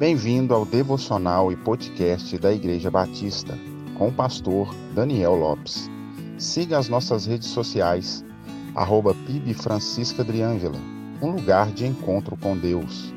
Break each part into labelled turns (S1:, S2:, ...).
S1: Bem-vindo ao devocional e podcast da Igreja Batista, com o pastor Daniel Lopes. Siga as nossas redes sociais, arroba um lugar de encontro com Deus.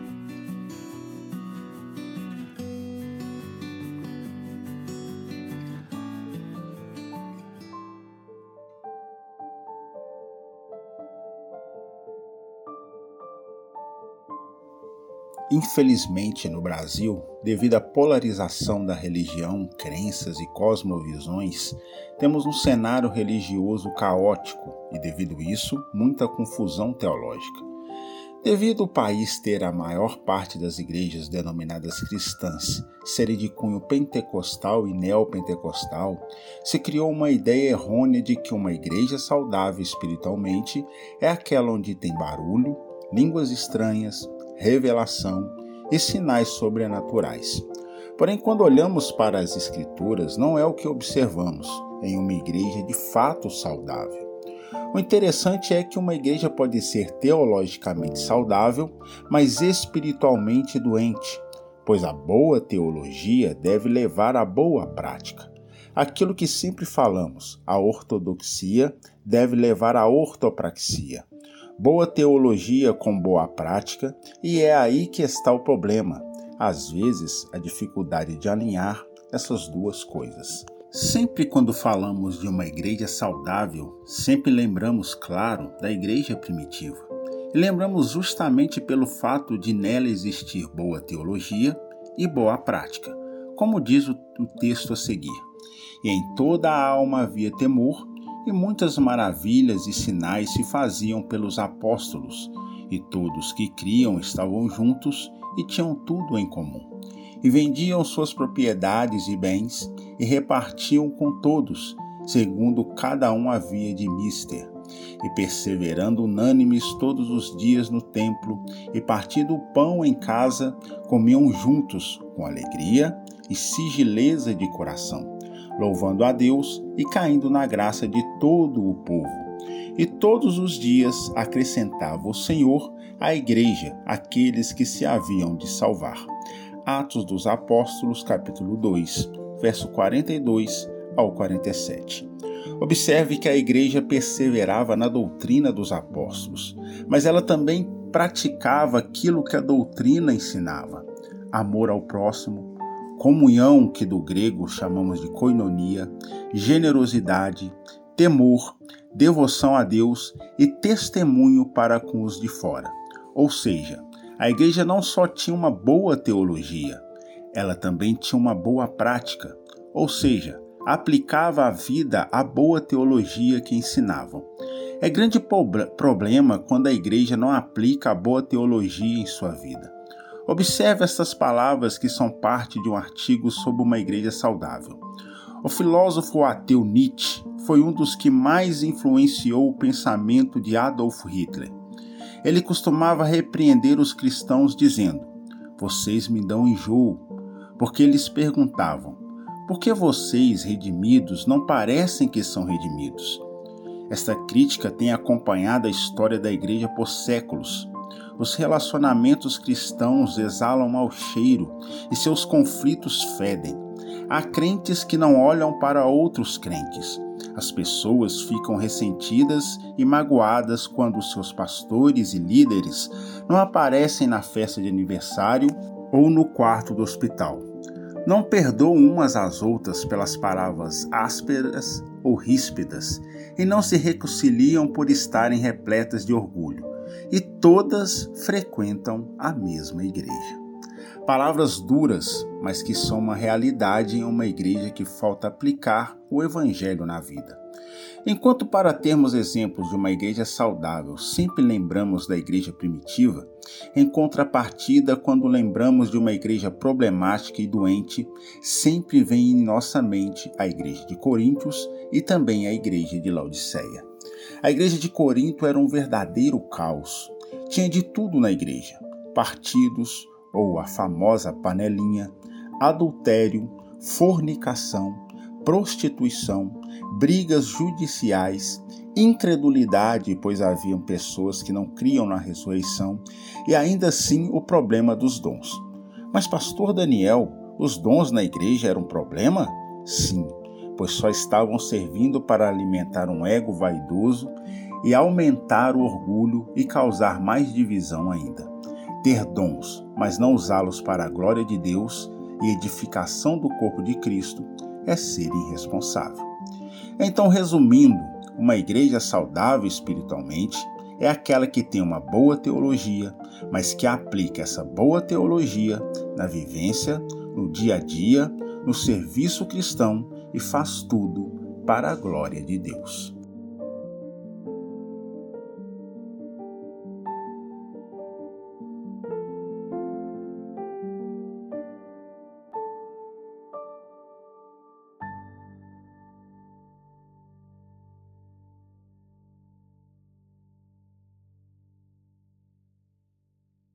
S2: Infelizmente, no Brasil, devido à polarização da religião, crenças e cosmovisões, temos um cenário religioso caótico e, devido isso, muita confusão teológica. Devido ao país ter a maior parte das igrejas denominadas cristãs serem de cunho pentecostal e neopentecostal, se criou uma ideia errônea de que uma igreja saudável espiritualmente é aquela onde tem barulho, línguas estranhas, revelação e sinais sobrenaturais. Porém, quando olhamos para as Escrituras, não é o que observamos em uma igreja de fato saudável. O interessante é que uma igreja pode ser teologicamente saudável, mas espiritualmente doente, pois a boa teologia deve levar à boa prática. Aquilo que sempre falamos, a ortodoxia deve levar à ortopraxia boa teologia com boa prática, e é aí que está o problema. Às vezes, a dificuldade de alinhar essas duas coisas. Sempre quando falamos de uma igreja saudável, sempre lembramos, claro, da igreja primitiva. E lembramos justamente pelo fato de nela existir boa teologia e boa prática, como diz o, texto a seguir. E em toda a alma havia temor, e muitas maravilhas e sinais se faziam pelos apóstolos, e todos que criam estavam juntos e tinham tudo em comum. E vendiam suas propriedades e bens e repartiam com todos, segundo cada um havia de mister. E perseverando unânimes todos os dias no templo, e partindo o pão em casa, comiam juntos, com alegria e sigileza de coração louvando a Deus e caindo na graça de todo o povo. E todos os dias acrescentava o Senhor à igreja aqueles que se haviam de salvar. Atos dos Apóstolos, capítulo 2, verso 42 ao 47. Observe que a igreja perseverava na doutrina dos apóstolos, mas ela também praticava aquilo que a doutrina ensinava: amor ao próximo, comunhão, que do grego chamamos de koinonia, generosidade, temor, devoção a Deus e testemunho para com os de fora. Ou seja, a igreja não só tinha uma boa teologia, ela também tinha uma boa prática, ou seja, aplicava à vida a boa teologia que ensinavam. É grande problema quando a igreja não aplica a boa teologia em sua vida. Observe estas palavras que são parte de um artigo sobre uma igreja saudável. O filósofo ateu Nietzsche foi um dos que mais influenciou o pensamento de Adolf Hitler. Ele costumava repreender os cristãos dizendo: Vocês me dão enjoo, porque eles perguntavam: Por que vocês, redimidos, não parecem que são redimidos? Esta crítica tem acompanhado a história da igreja por séculos os relacionamentos cristãos exalam mau cheiro e seus conflitos fedem. Há crentes que não olham para outros crentes. As pessoas ficam ressentidas e magoadas quando seus pastores e líderes não aparecem na festa de aniversário ou no quarto do hospital. Não perdoam umas às outras pelas palavras ásperas ou ríspidas e não se reconciliam por estarem repletas de orgulho e todas frequentam a mesma igreja. Palavras duras, mas que são uma realidade em uma igreja que falta aplicar o evangelho na vida. Enquanto para termos exemplos de uma igreja saudável, sempre lembramos da igreja primitiva, em contrapartida, quando lembramos de uma igreja problemática e doente, sempre vem em nossa mente a igreja de Coríntios e também a igreja de Laodiceia. A igreja de Corinto era um verdadeiro caos. Tinha de tudo na igreja: partidos, ou a famosa panelinha, adultério, fornicação, prostituição, brigas judiciais, incredulidade, pois haviam pessoas que não criam na ressurreição, e ainda assim o problema dos dons. Mas, pastor Daniel, os dons na igreja eram um problema? Sim, pois só estavam servindo para alimentar um ego vaidoso e aumentar o orgulho e causar mais divisão ainda. Ter dons, mas não usá-los para a glória de Deus e edificação do corpo de Cristo, é ser irresponsável. Então, resumindo, uma igreja saudável espiritualmente é aquela que tem uma boa teologia, mas que aplica essa boa teologia na vivência, no dia a dia, no serviço cristão e faz tudo para a glória de Deus.